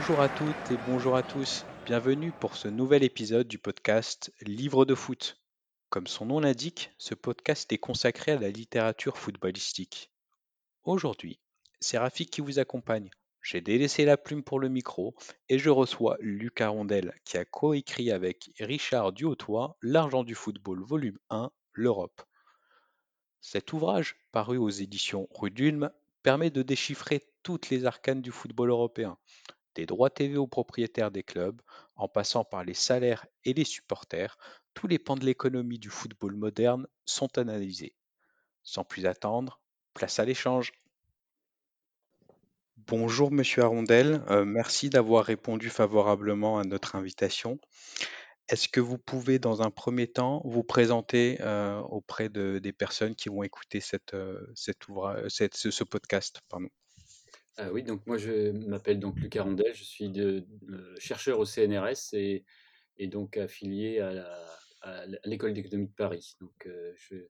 Bonjour à toutes et bonjour à tous. Bienvenue pour ce nouvel épisode du podcast Livre de foot. Comme son nom l'indique, ce podcast est consacré à la littérature footballistique. Aujourd'hui, c'est Rafik qui vous accompagne. J'ai délaissé la plume pour le micro et je reçois Lucas Rondel qui a coécrit avec Richard Duhautois L'argent du football volume 1, l'Europe. Cet ouvrage, paru aux éditions Rue d'Ulm, permet de déchiffrer toutes les arcanes du football européen, des droits TV aux propriétaires des clubs, en passant par les salaires et les supporters, tous les pans de l'économie du football moderne sont analysés. Sans plus attendre, place à l'échange. Bonjour Monsieur Arondel, euh, merci d'avoir répondu favorablement à notre invitation. Est-ce que vous pouvez, dans un premier temps, vous présenter euh, auprès de, des personnes qui vont écouter euh, ce, ce podcast pardon? Ah oui, donc moi je m'appelle donc Lucas Rondel, je suis de, chercheur au CNRS et, et donc affilié à la- à l'école d'économie de Paris. Donc euh, je-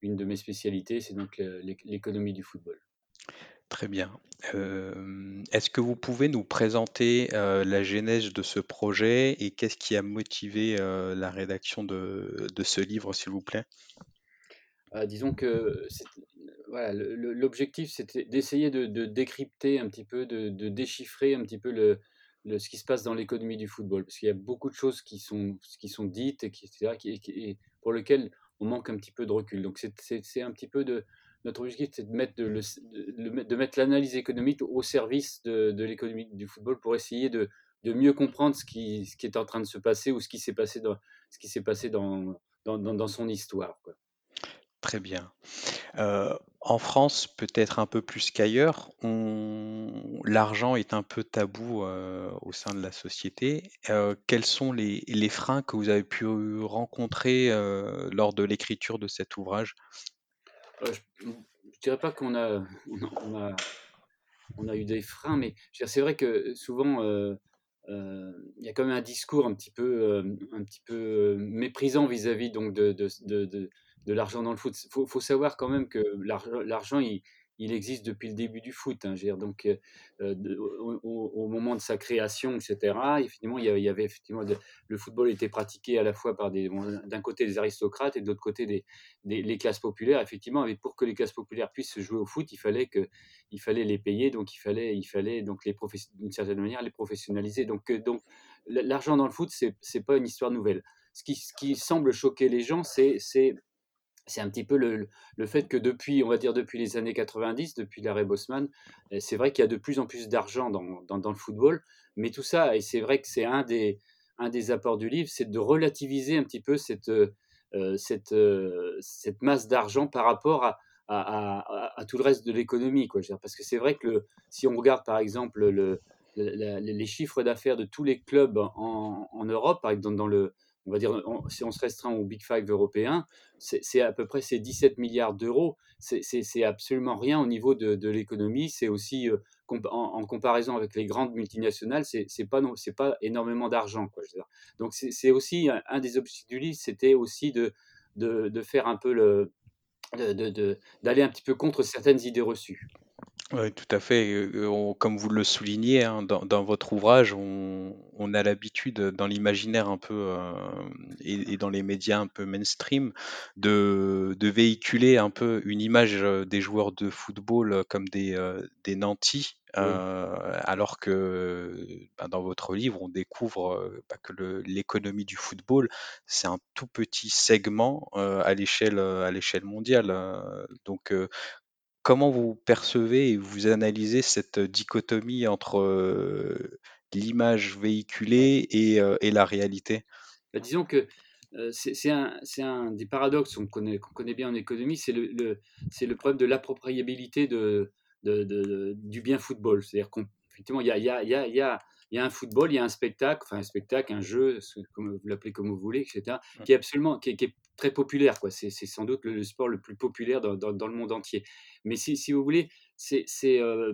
une de mes spécialités, c'est donc euh, l'éc- l'économie du football. Très bien. Euh, est-ce que vous pouvez nous présenter euh, la genèse de ce projet et qu'est-ce qui a motivé euh, la rédaction de, de ce livre, s'il vous plaît? Ah, disons que c'est- voilà, l'objectif, c'était d'essayer de, décrypter un petit peu, de, déchiffrer un petit peu le, ce qui se passe dans l'économie du football. Parce qu'il y a beaucoup de choses qui sont, qui sont dites et, qui, etc., qui- et pour lesquelles on manque un petit peu de recul. Donc c'est un petit peu de... Notre objectif, c'est de mettre de, le- de l'analyse économique au service de, de l'économie du football pour essayer de, de mieux comprendre ce qui, ce qui est en train de se passer ou ce qui s'est passé dans, ce qui s'est passé dans, dans, dans- son histoire. Très bien. Euh, en France, peut-être un peu plus qu'ailleurs, l'argent est un peu tabou euh, au sein de la société. Euh, quels sont les, freins que vous avez pu rencontrer lors de l'écriture de cet ouvrage? Je, je dirais pas qu'on a, eu des freins, mais c'est vrai que souvent il y a quand même un discours un petit peu, méprisant vis-à-vis de, de l'argent dans le foot. Il faut, savoir quand même que l'argent, il, existe depuis le début du foot. hein, dire, donc, euh, de- au, moment de sa création, etc., y avait, il y avait effectivement le football était pratiqué à la fois par des, d'un côté des aristocrates et de l'autre côté des, les classes populaires. Effectivement, et pour que les classes populaires puissent jouer au foot, il fallait que, il fallait les payer, donc il fallait, il fallait donc les d'une certaine manière les professionnaliser. Donc, euh, donc l'argent dans le foot, c'est c'est pas une histoire nouvelle. Ce qui, ce qui semble choquer les gens, c'est c'est c'est un petit peu le, le fait que depuis, on va dire depuis les années 90, depuis l'arrêt Bosman, euh, c'est vrai qu'il y a de plus en plus d'argent dans, dans, le football, mais tout ça, et c'est vrai que c'est un des, un des apports du livre, c'est de relativiser un petit peu cette, euh, cette, euh, cette masse d'argent par rapport à, à, tout le reste de l'économie. Quoi. Parce que c'est vrai que le, si on regarde par exemple le, le- les chiffres d'affaires de tous les clubs en, en Europe, par exemple dans le, on va dire, si on se restreint au Big Five européen, c'est à peu près ces 17 milliards d'euros. C'est absolument rien au niveau de, l'économie. C'est aussi, euh, en, comparaison avec les grandes multinationales, c'est pas, pas énormément d'argent. Donc c'est aussi un, des objectifs du livre, c'était aussi de, de, faire un peu le, d'aller un petit peu contre certaines idées reçues. Oui, tout à fait. euh, on- comme vous le soulignez, hein, dans, dans votre ouvrage, on, on a l'habitude, dans l'imaginaire un peu euh, et, et dans les médias un peu mainstream, de, de véhiculer un peu une image euh, des joueurs de football euh, comme des, euh, des nantis, Oui. euh, alors que ben, dans votre livre, on découvre euh, bah, que le- l'économie du football, c'est un tout petit segment euh, à l'échelle euh, à l'échelle mondiale. euh. donc, euh, Comment vous percevez et vous analysez cette dichotomie entre euh, l'image véhiculée et, euh, et la réalité? Bah, disons que euh, c'est un, des paradoxes qu'on connaît, bien en économie, c'est le, le- c'est le problème de l'appropriabilité de, de- de- du bien football. C'est-à-dire qu'effectivement, il y a, il y, a, il y, a, il y, a, un football, il y a un spectacle, enfin un spectacle, un jeu, comme vous l'appelez comme vous voulez, etc., qui est absolument, qui est, qui est très populaire. quoi. C'est sans doute le, le sport le plus populaire dans, dans- dans le monde entier. Mais si, si vous voulez, c'est c'est, euh,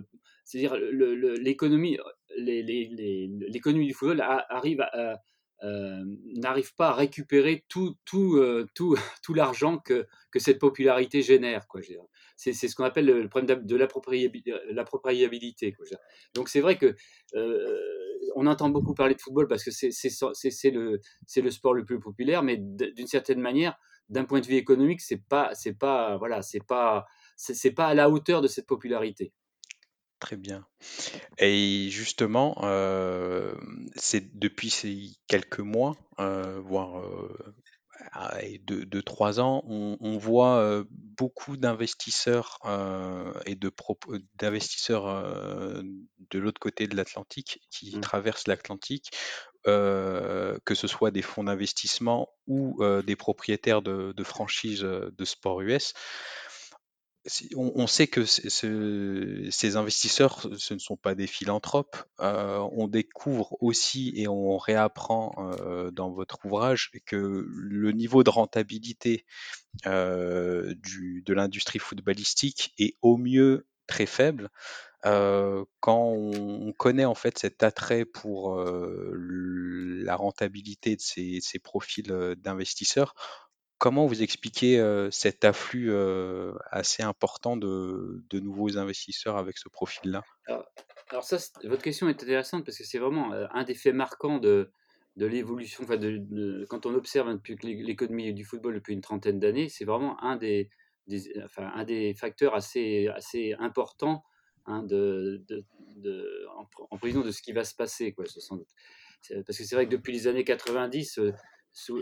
le- le- l'économie, l'économie du football a- arrive à, euh, n'arrive pas à récupérer tout, tout, euh, tout, tout l'argent que, que cette popularité génère. Quoi, je veux dire. C'est ce qu'on appelle le problème de l'appropriabilité. Donc c'est vrai que on entend beaucoup parler de football parce que c'est le, sport le plus populaire, mais d'une certaine manière, d'un point de vue économique, c'est pas, c'est pas, voilà, c'est pas, c'est pas à la hauteur de cette popularité. Très bien. Et justement, euh, c'est depuis ces quelques mois, euh, voire euh, ah, deux, deux, trois ans, on, on voit beaucoup d'investisseurs euh, et de d'investisseurs euh, de l'autre côté de l'Atlantique qui Mmh. traversent l'Atlantique, euh, que ce soit des fonds d'investissement ou des propriétaires de, de franchises de sport US. On, sait que ces investisseurs, ce ne sont pas des philanthropes. Euh, on découvre aussi et on réapprend euh, dans votre ouvrage que le niveau de rentabilité euh, de l'industrie footballistique est au mieux très faible. Quand on, on connaît en fait cet attrait pour la rentabilité de ces, profils d'investisseurs, comment vous expliquez euh, cet afflux assez important de, nouveaux investisseurs avec ce profil-là? Alors, ça, votre question est intéressante parce que c'est vraiment un des faits marquants de, l'évolution, enfin quand on observe depuis l'économie du football depuis une trentaine d'années, c'est vraiment un des, enfin, un des facteurs assez, assez importants hein, en, en prévision de ce qui va se passer, quoi, sans Parce que c'est vrai que depuis les années 90, euh, sous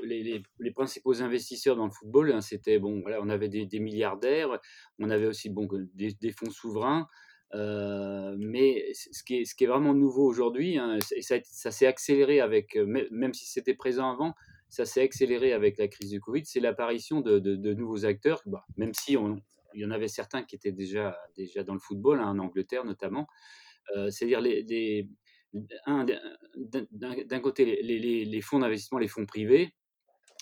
les, principaux investisseurs dans le football, hein, c'était bon, voilà, on avait des, milliardaires, on avait aussi bon, des, fonds souverains. Euh, mais ce qui, est, ce qui est vraiment nouveau aujourd'hui, hein, et ça, ça s'est accéléré avec, euh, même si c'était présent avant, ça s'est accéléré avec la crise du Covid, c'est l'apparition de, de, de, nouveaux acteurs, bah, même si on, il y en avait certains qui étaient déjà, déjà dans le football, hein, en Angleterre notamment. Euh, C'est-à-dire les, les d'un côté les, fonds d'investissement, les fonds privés,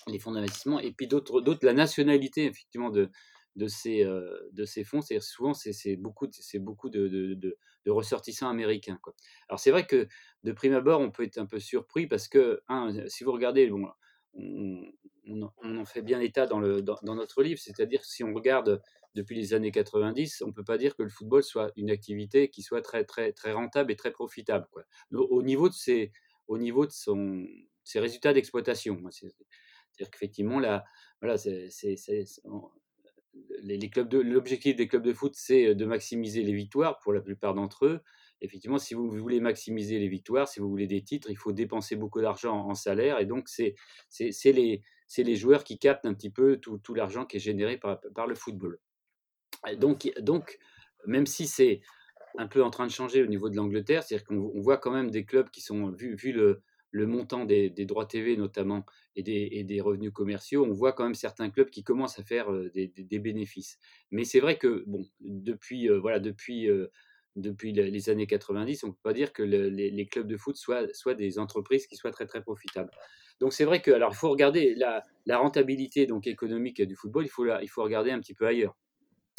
les fonds d'investissement, et puis d'autres, la nationalité effectivement de, de ces, euh, de ces fonds. C'est souvent c'est beaucoup, beaucoup de, de, de, de, ressortissants américains. Quoi. Alors c'est vrai que de prime abord, on peut être un peu surpris parce que, un, si vous regardez, bon, on, on, en fait bien état dans, le, dans notre livre, c'est-à-dire si on regarde depuis les années 90, on ne peut pas dire que le football soit une activité qui soit très, très, très rentable et très profitable. Au, au niveau de ses, résultats d'exploitation. C'est-à-dire qu'effectivement, l'objectif des clubs de foot, c'est de maximiser les victoires pour la plupart d'entre eux. Effectivement, si vous voulez maximiser les victoires, si vous voulez des titres, il faut dépenser beaucoup d'argent en salaire. Et donc, c'est, les, joueurs qui captent un petit peu tout, l'argent qui est généré par le football. Donc, donc, même si c'est un peu en train de changer au niveau de l'Angleterre, c'est-à-dire qu'on voit quand même des clubs qui sont, vu, le, montant des, droits TV notamment et des, revenus commerciaux, on voit quand même certains clubs qui commencent à faire euh, des, bénéfices. Mais c'est vrai que bon, depuis, euh, voilà, depuis, euh, depuis les années 90, on ne peut pas dire que le, les, clubs de foot soient, des entreprises qui soient très très profitables. Donc c'est vrai que alors il faut regarder la, rentabilité donc économique du football, il faut, il faut regarder un petit peu ailleurs.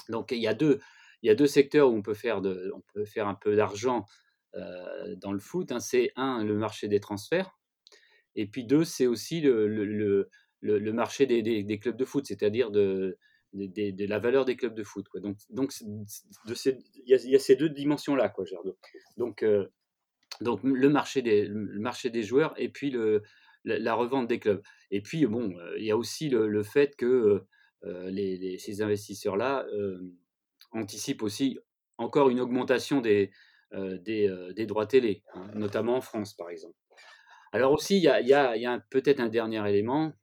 Donc il y a deux, il y a deux secteurs où on peut faire, de, on peut faire un peu d'argent euh, dans le foot. Hein. C'est un, le marché des transferts. Et puis deux, c'est aussi le, le, le, marché des, des, clubs de foot, c'est-à-dire de, de, de, la valeur des clubs de foot. Donc, donc il, y a, ces deux dimensions-là. Quoi, donc, euh, donc le, marché des, le marché des joueurs et puis le, la, revente des clubs. Et puis, bon, euh, il y a aussi le, fait que les, ces investisseurs-là euh, anticipent aussi encore une augmentation des, euh, droits télé, hein, notamment en France, par exemple. Alors aussi, il y a, peut-être un dernier élément,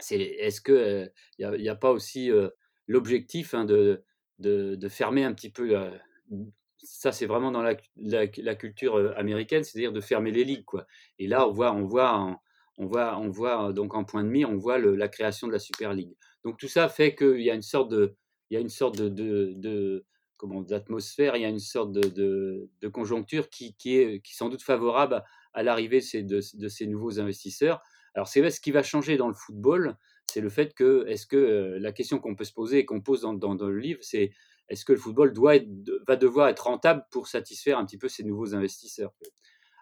c'est est-ce qu'il n'y a, pas aussi euh, l'objectif hein, de, fermer un petit peu, ça c'est vraiment dans la, culture américaine, c'est-à-dire de fermer les ligues. Quoi. Et là, on voit, on voit, on voit, on voit donc en point de mire, on voit la création de la Super League. Donc tout ça fait qu'il y a une sorte de, il y a une sorte de, comment d'atmosphère, il y a une sorte de, conjoncture qui, est qui sans doute favorable à, l'arrivée de, ces nouveaux investisseurs. Alors c'est ce qui va changer dans le football, c'est le fait que, est-ce que euh, la question qu'on peut se poser et qu'on pose dans, le livre, c'est est-ce que le football doit être, va devoir être rentable pour satisfaire un petit peu ces nouveaux investisseurs?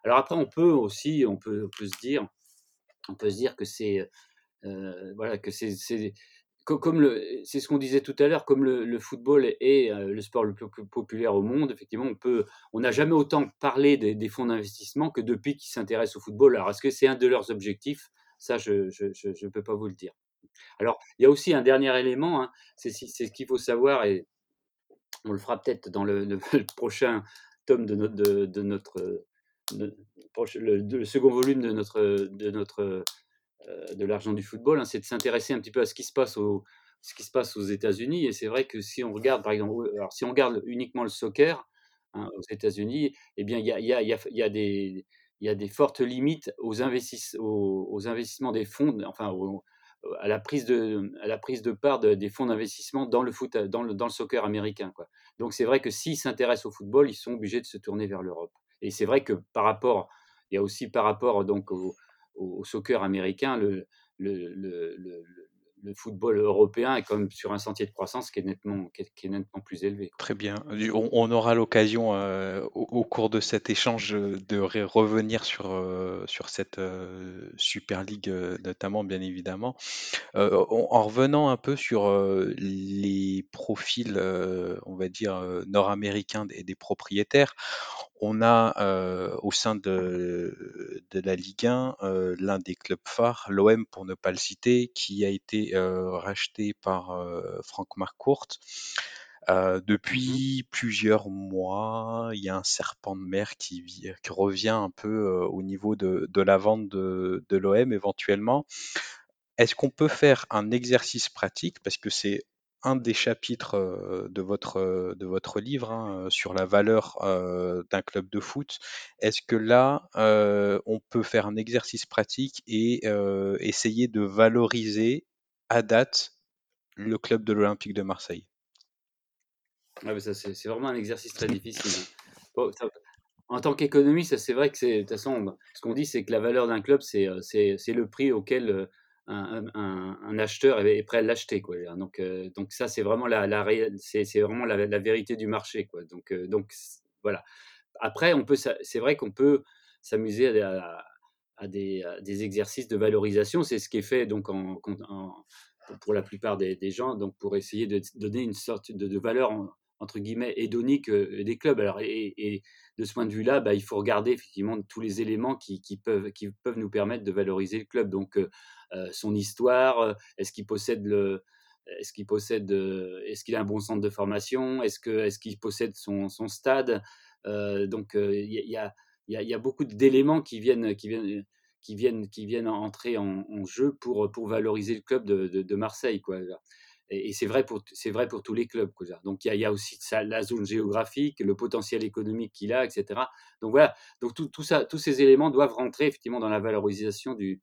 Alors après, on peut aussi, on peut, se dire, on peut se dire que c'est, euh, voilà, que c'est, comme c'est ce qu'on disait tout à l'heure, comme le football est, heu, le sport le plus populaire au monde, effectivement, on peut on n'a jamais autant parlé des fonds d'investissement que depuis qu'ils s'intéressent au football. Alors est-ce que c'est un de leurs objectifs? Ça, je je peux pas vous le dire. Alors, il y a aussi un dernier élément, hein, c'est ce qu'il faut savoir et on le fera peut-être dans le prochain tome de notre proche le le second volume de notre, de notre, de l'argent du football, hein, c'est de s'intéresser un petit peu à ce qui se passe aux États-Unis et c'est vrai que si on regarde par exemple, alors si on regarde uniquement le soccer, hein, aux États-Unis et bien il y a des fortes limites aux aux aux investissements des fonds, enfin aux à la prise de la prise de part de des fonds d'investissement dans le dans le soccer américain. Donc c'est vrai que s'ils s'intéressent au football, ils sont obligés de se tourner vers l'Europe et c'est vrai que par rapport il y a aussi par rapport donc au soccer américain, le football européen est même sur un sentier de croissance qui est nettement plus élevé. Très bien. On aura l'occasion, heu, au cours de cet échange, heu, de revenir sur, sur cette, super heu, notamment, bien évidemment. En en revenant un peu sur, les profils, on va dire, nord-américains des des propriétaires, on a, heu, au sein de de la Ligue 1, heu, l'un des clubs phares, l'OM pour ne pas le citer, qui a été, heu, racheté par, McCourt. Heu, Mmh mh. depuis plusieurs mois, il y a un serpent de mer qui vi qui revient un peu, au niveau de de la vente de de l'OM éventuellement. Est-ce qu'on peut faire un exercice pratique? Parce que c'est un des chapitres, heu, de votre, heu, de votre livre, hein, heu, sur la valeur, d'un club de foot. Est-ce que là, on peut faire un exercice pratique et essayer de valoriser à date le club de l'Olympique de Marseille? Ah c'est vraiment un exercice très difficile, hein. En tant qu'économiste, c'est vrai que c'est de toute ce qu'on dit, c'est que la valeur d'un club, c'est, le prix auquel, un acheteur est prêt à l'acheter, quoi. Donc heu, donc ça, c'est vraiment la la c'est vraiment la vérité du marché, quoi. Donc heu, donc voilà. Après, on peut c'est vrai qu'on peut s'amuser à des des exercices de valorisation. C'est ce qui est fait donc en pour la plupart des gens, donc pour essayer de donner une sorte de valeur entre guillemets «hédonique», heu, des clubs. Alors et de ce point de vue-là, bah, il faut regarder effectivement tous les éléments qui qui peuvent qui peuvent nous permettre de valoriser le club. Donc heu heu, son histoire, est-ce qu'il possède le est-ce qu'il possède, est-ce qu'il a un bon centre de formation? Est-ce que est-ce qu'il possède son son stade? Donc il y a y a beaucoup d'éléments qui viennent qui viennent qui viennent qui viennent entrer en en jeu pour, pour valoriser le club de de de Marseille, quoi, et c'est vrai pour vrai pour tous les clubs, donc il y a aussi la zone géographique, le potentiel économique qu'il a et cetera. Donc voilà, donc tout ça, tous ces éléments doivent rentrer effectivement dans la valorisation du,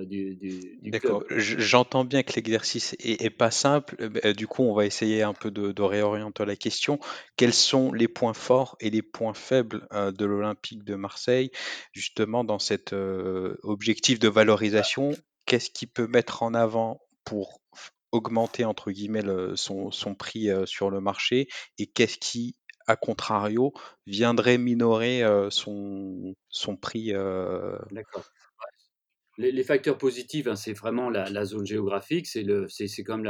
du D'accord, j'entends bien que l'exercice est pas simple, heu, beh, du coup, on va essayer un peu de réorienter la question. Quels sont les points forts et les points faibles, heu, de l'Olympique de Marseille, justement dans cet, heu, objectif de valorisation? Qu'est-ce qu'il peut mettre en avant pour «augmenter» entre guillemets le son prix, heu, sur le marché et qu'est-ce qui, à contrario, viendrait minorer, heu, son prix? D'accord. Les facteurs positifs, hein, c'est vraiment la zone géographique, c'est comme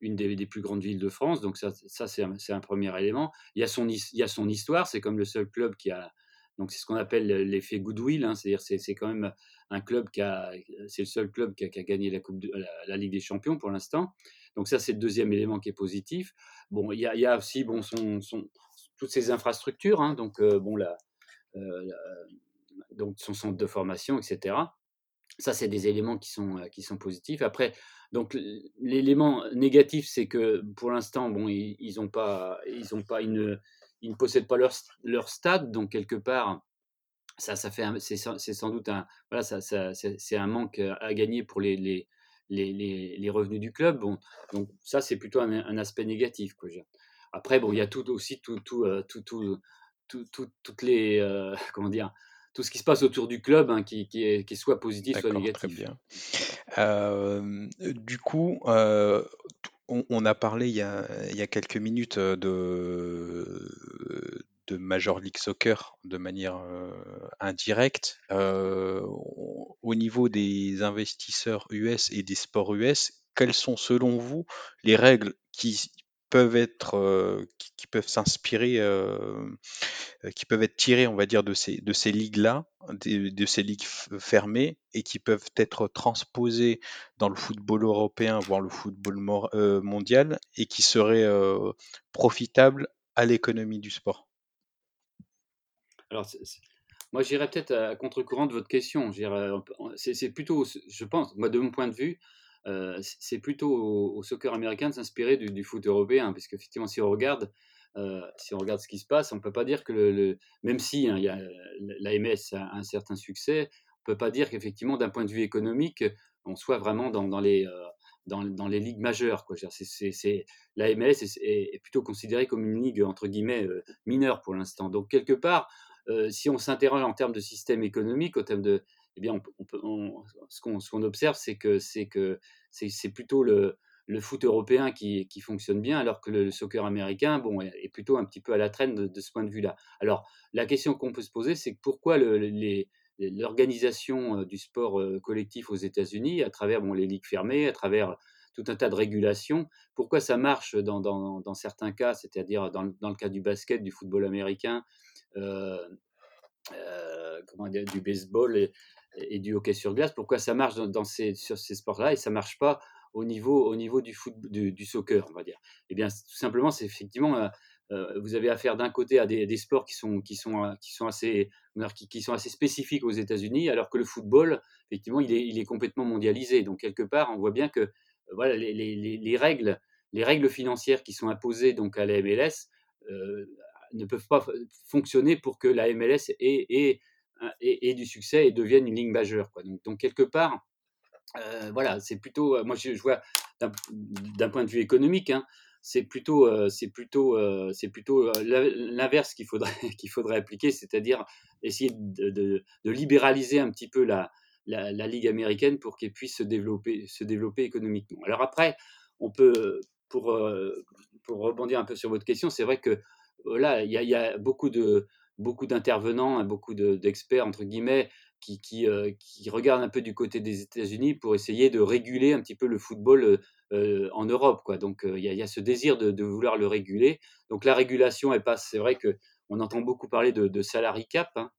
une des plus grandes villes de France, donc ça ça c'est un 1er élément. Il y a son il y a son histoire, c'est comme le seul club qui a donc c'est ce qu'on appelle l'effet goodwill, hein, c'est-à-dire c'est c'est quand même un club qui a c'est le seul club qui a gagné la coupe la Ligue des champions pour l'instant. Donc ça, c'est le 2e élément qui est positif. Bon, il y a aussi bon son toutes ses infrastructures, hein, donc heu, bon heu, la donc son centre de formation et cetera. Ça, c'est des éléments qui sont, qui sont positifs. Après, donc l'élément négatif, c'est que pour l'instant, bon, ils ils ont pas pas ils ne ils ne possèdent pas leur leur stade, donc quelque part, ça ça fait c'est sans doute un voilà, ça ça c'est un manque à gagner pour les les les les revenus du club. Bon, donc ça, c'est plutôt un un aspect négatif, quoi. Après, bon, il y a tout aussi tout tout, heu, tout tout tout tout toutes les, heu, comment dire? Tout ce qui se passe autour du club, hein, qui qui est qui soit positif, soit D'accord, très négatif. bien. Hem, du coup, heu, t on a parlé il y a quelques minutes, heu, de Major League Soccer de manière, heu, indirecte. Au au niveau des investisseurs US et des sports US, quelles sont selon vous les règles qui peuvent être, euh, qui, peuvent s'inspirer, euh, qui peuvent être tirées, on va dire, de ces, de ces ligues-là, de, de ces ligues fermées, et qui peuvent être transposées dans le football européen, voire le football euh, mondial, et qui seraient profitables à l'économie du sport. Alors, moi, j'irais peut-être à contre-courant de votre question. C'est plutôt, je pense, moi, de mon point de vue, euh, c'est plutôt au, soccer américain de s'inspirer du, foot européen, parce qu'effectivement, si on regarde, euh, si on regarde ce qui se passe, on peut pas dire que même si hein, l'AMS a un certain succès, on peut pas dire qu'effectivement, d'un point de vue économique, on soit vraiment dans, les euh, dans, les ligues majeures. Quoi. C'est- c'est- c'est- La MLS est, plutôt considérée comme une ligue entre guillemets mineure pour l'instant. Donc quelque part, si on s'interroge en termes de système économique, en termes de, eh bien, ce qu'on observe, c'est que c'est plutôt le, foot européen qui, fonctionne bien, alors que le, soccer américain, bon, est, plutôt un petit peu à la traîne de, ce point de vue-là. Alors, la question qu'on peut se poser, c'est pourquoi l'organisation euh, du sport euh, collectif aux États-Unis, à travers bon, les ligues fermées, à travers tout un tas de régulations, pourquoi ça marche dans, certains cas, c'est-à-dire dans, le cas du basket, du football américain, euh, euh, du baseball et, du hockey sur glace, pourquoi ça marche sur ces sports-là et ça ne marche pas au niveau, au niveau du, foot, du, soccer, on va dire? Eh bien, tout simplement, c'est effectivement, euh, euh, vous avez affaire d'un côté à des, sports qui sont, sont, assez, qui, sont assez spécifiques aux États-Unis, alors que le football, effectivement, il est, complètement mondialisé. Donc, quelque part, on voit bien que voilà, les, les, les, règles, les règles financières qui sont imposées donc à la MLS euh, ne peuvent pas fonctionner pour que la MLS ait, ait, ait du succès et devienne une ligne majeure. Donc, quelque part, euh, voilà, c'est plutôt, moi je, vois d'un point de vue économique, hein, c'est plutôt, euh, c'est plutôt, euh, c'est plutôt l'inverse qu'il faudrait, qu'il faudrait appliquer, c'est-à-dire essayer de, libéraliser un petit peu la, la, ligue américaine pour qu'elle puisse se développer, se développer économiquement. Alors après, on peut, pour, euh, pour rebondir un peu sur votre question, c'est vrai que là, il y, a beaucoup de beaucoup d'intervenants, beaucoup d'experts entre guillemets qui, qui, euh, qui, regardent un peu du côté des États-Unis pour essayer de réguler un petit peu le football euh, en Europe. Quoi. Donc il y, a ce désir de, de, vouloir le réguler. Donc la régulation. C'est vrai que on entend beaucoup parler de, de salary cap, hein,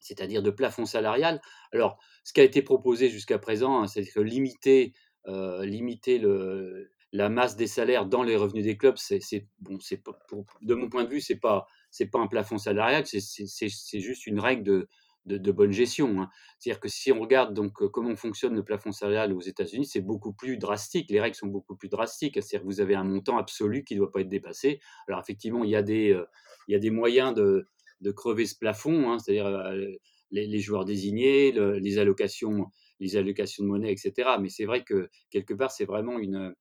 c'est-à-dire de plafond salarial. Alors ce qui a été proposé jusqu'à présent, hein, c'est que limiter, euh, limiter le, la masse des salaires dans les revenus des clubs, c'est bon, c'est de mon point de vue, c'est pas c'est pas un plafond salarial, c'est juste une règle de, de, bonne gestion. Hein. C'est-à-dire que si on regarde donc comment fonctionne le plafond salarial aux États-Unis, c'est beaucoup plus drastique. Les règles sont beaucoup plus drastiques. C'est-à-dire que vous avez un montant absolu qui ne doit pas être dépassé. Alors effectivement, il y a des euh, il y a des moyens de, de crever ce plafond, hein, c'est-à-dire euh, les, joueurs désignés, le, les allocations les allocations de monnaie, etc. Mais c'est vrai que quelque part, c'est vraiment une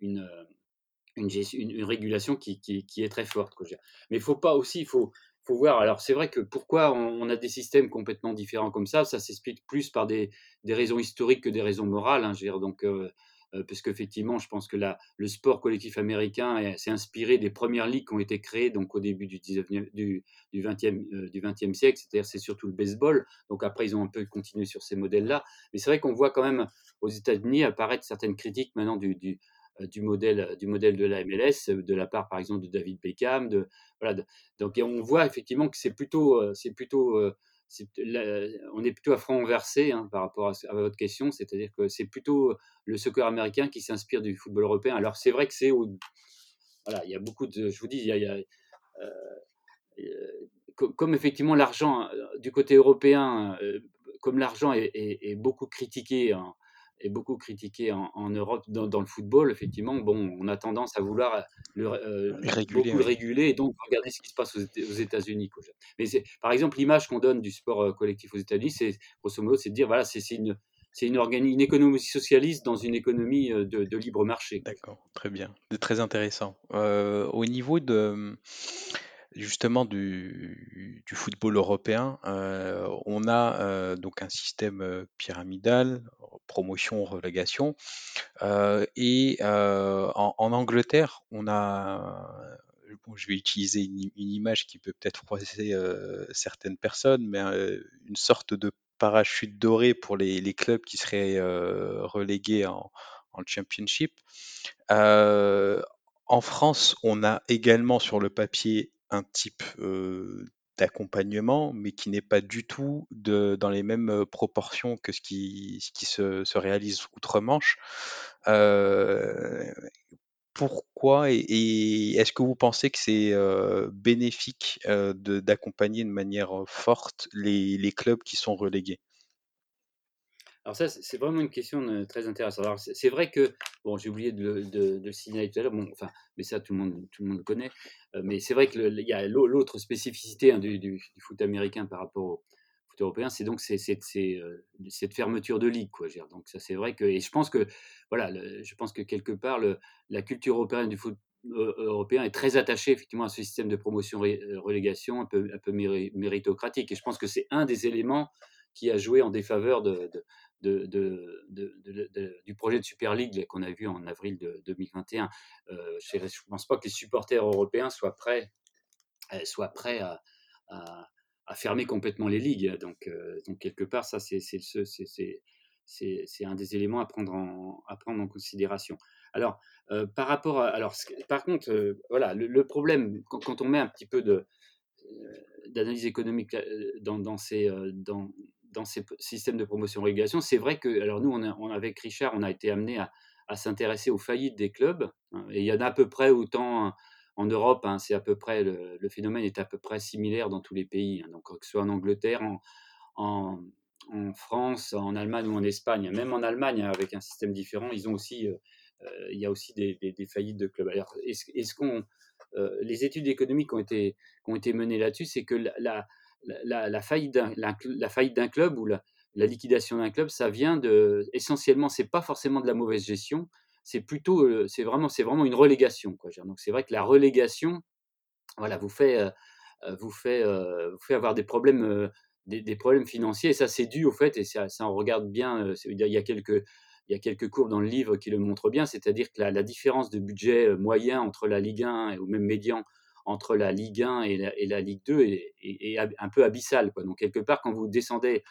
une, une, une, régulation qui, qui, est très forte. Mais il faut pas aussi, il faut, faut voir. Alors c'est vrai que pourquoi on, a des systèmes complètement différents comme ça, ça s'explique plus par des, des, raisons historiques que des raisons morales. Hein, je veux dire, donc, euh, euh, parce qu'effectivement, je pense que la, le sport collectif américain s'est inspiré des premières ligues qui ont été créées donc au début du, 19e, du, du, 20e, euh, du 20e siècle, c'est-à-dire c'est surtout le baseball. Donc après, ils ont un peu continué sur ces modèles-là. Mais c'est vrai qu'on voit quand même aux États-Unis apparaître certaines critiques maintenant du du modèle, du modèle de la MLS, de la part par exemple de David Beckham. De, voilà, donc on voit effectivement que c'est plutôt, c'est plutôt, on est plutôt à front inversé hein, par rapport à, votre question, c'est-à-dire que c'est plutôt le soccer américain qui s'inspire du football européen. Alors c'est vrai que c'est, voilà, il y a beaucoup de, je vous dis, il y a, euh, comme, effectivement l'argent du côté européen, euh, comme l'argent est, est, beaucoup critiqué. Hein, est beaucoup critiqué en, en Europe dans, dans, le football, effectivement, bon, on a tendance à vouloir le, euh, réguler, beaucoup oui. le réguler et donc regarder ce qui se passe aux, aux États-Unis. Mais par exemple, l'image qu'on donne du sport collectif aux États-Unis, c'est grosso modo, c'est de dire voilà, c'est une c'est une, une, économie socialiste dans une économie de, de libre marché. D'accord, très bien, c'est très intéressant. Euh, au niveau de justement du, football européen, euh, on a euh, donc un système pyramidal, promotion, relégation, euh, et en, Angleterre, on a, je vais utiliser une, image qui peut peut-être froisser certaines personnes, mais une sorte de parachute doré pour les, clubs qui seraient relégués en, Championship. en France, on a également sur le papier un type d'accompagnement, mais qui n'est pas du tout dans les mêmes proportions que ce qui, se, se réalise outre-Manche. pourquoi et, est-ce que vous pensez que c'est bénéfique d'accompagner de, manière forte les clubs qui sont relégués? Alors ça, c'est vraiment une question très intéressante. Alors c'est vrai que, bon, j'ai oublié de, de, de, le signaler tout à l'heure, bon, enfin, mais ça tout le monde, tout le monde le connaît. mais c'est vrai qu'il y a l'autre spécificité hein, du, du, foot américain par rapport au foot européen, c'est donc c'est, cette fermeture de ligue, quoi. Donc ça, c'est vrai que, et je pense que, voilà, je pense que quelque part, le, la culture européenne du foot européen est très attachée effectivement à ce système de promotion-relégation un peu, un peu méritocratique. Et je pense que c'est un des éléments qui a joué en défaveur de, de, du projet de Super League qu'on a vu en avril de 2021. Euh, je ne pense pas que les supporters européens soient prêts, euh, soient prêts à, fermer complètement les ligues. Donc, euh, quelque part, ça, c'est un des éléments à prendre en, considération. Alors, par rapport alors, par contre, voilà, le, problème, quand, on met un petit peu d'analyse économique dans, dans, ces, dans, dans ces systèmes de promotion-régulation, c'est vrai que, alors nous, on, avec Richard, on a été amené à, s'intéresser aux faillites des clubs. Hein, il y en a à peu près autant en Europe, hein, c'est à peu près, le, phénomène est à peu près similaire dans tous les pays. Hein, donc, que ce soit en Angleterre, en, France, en Allemagne ou en Espagne. Même en Allemagne, avec un système différent, ils ont aussi, euh, euh, il y a aussi des, faillites de clubs. Alors, est-ce, qu'on, euh, les études économiques ont été, ont été menées là-dessus, c'est que la, faillite d'un club ou la, liquidation d'un club, ça vient de essentiellement, c'est pas forcément de la mauvaise gestion, c'est plutôt, euh, c'est vraiment, c'est vraiment une relégation. Quoi. Donc c'est vrai que la relégation, voilà, vous fait, euh, euh, vous fait, vous fait avoir des problèmes, des, problèmes financiers. Et ça, c'est dû au fait, et ça, on regarde bien. il y a quelques il y a quelques courbes dans le livre qui le montrent bien, c'est-à-dire que la, la, différence de budget moyen entre la Ligue 1 ou même médian entre la Ligue 1 et la, Ligue 2 est, un peu abyssal. Quoi. Donc, quelque part, quand vous descendez,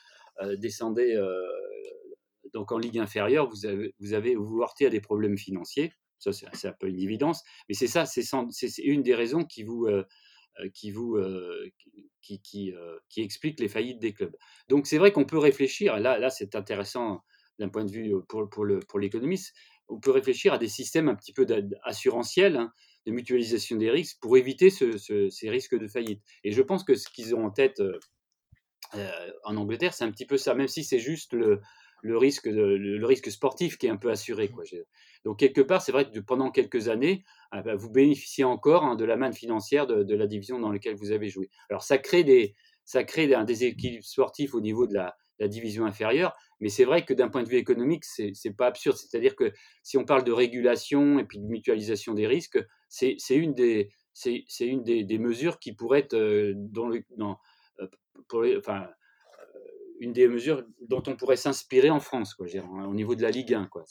euh, descendez euh, donc en Ligue inférieure, vous, vous, avez, heurtez à des problèmes financiers. Ça, c'est un peu une évidence. Mais c'est ça, c'est une des raisons qui vous, euh, qui, vous, qui, explique les faillites des clubs. Donc, c'est vrai qu'on peut réfléchir, là, là c'est intéressant d'un point de vue pour, pour l'économiste, on peut réfléchir à des systèmes un petit peu assurantiels, hein, de mutualisation des risques pour éviter ces risques de faillite. Et je pense que ce qu'ils ont en tête euh, euh, en Angleterre, c'est un petit peu ça, même si c'est juste le, le risque, le, risque sportif qui est un peu assuré. Quoi. Donc quelque part, c'est vrai que pendant quelques années, ah bah, vous bénéficiez encore hein, de la manne financière de, la division dans laquelle vous avez joué. Alors ça crée, des, ça crée un déséquilibre sportif au niveau de la, la division inférieure. Mais c'est vrai que d'un point de vue économique, c'est n'est pas absurde. C'est-à-dire que si on parle de régulation et puis de mutualisation des risques, c'est une, des, mesures qui pourrait être euh, dans le, euh, pour enfin, euh, une des mesures dont on pourrait s'inspirer en France, quoi, au niveau de la Ligue 1. Quoi.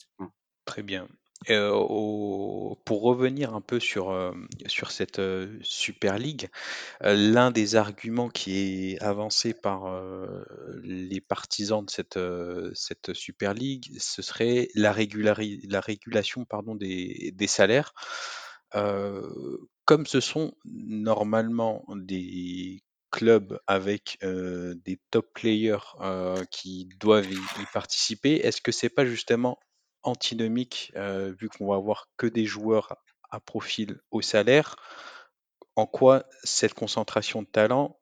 Très bien. Pour revenir un peu sur, sur cette Super League, l'un des arguments qui est avancé par les partisans de cette, cette Super League, ce serait la, la régulation pardon, des, des salaires. comme ce sont normalement des clubs avec des top players qui doivent y participer, est-ce que c'est pas justement antinomique, euh, vu qu'on va avoir que des joueurs à profil au salaire, en quoi cette concentration de talent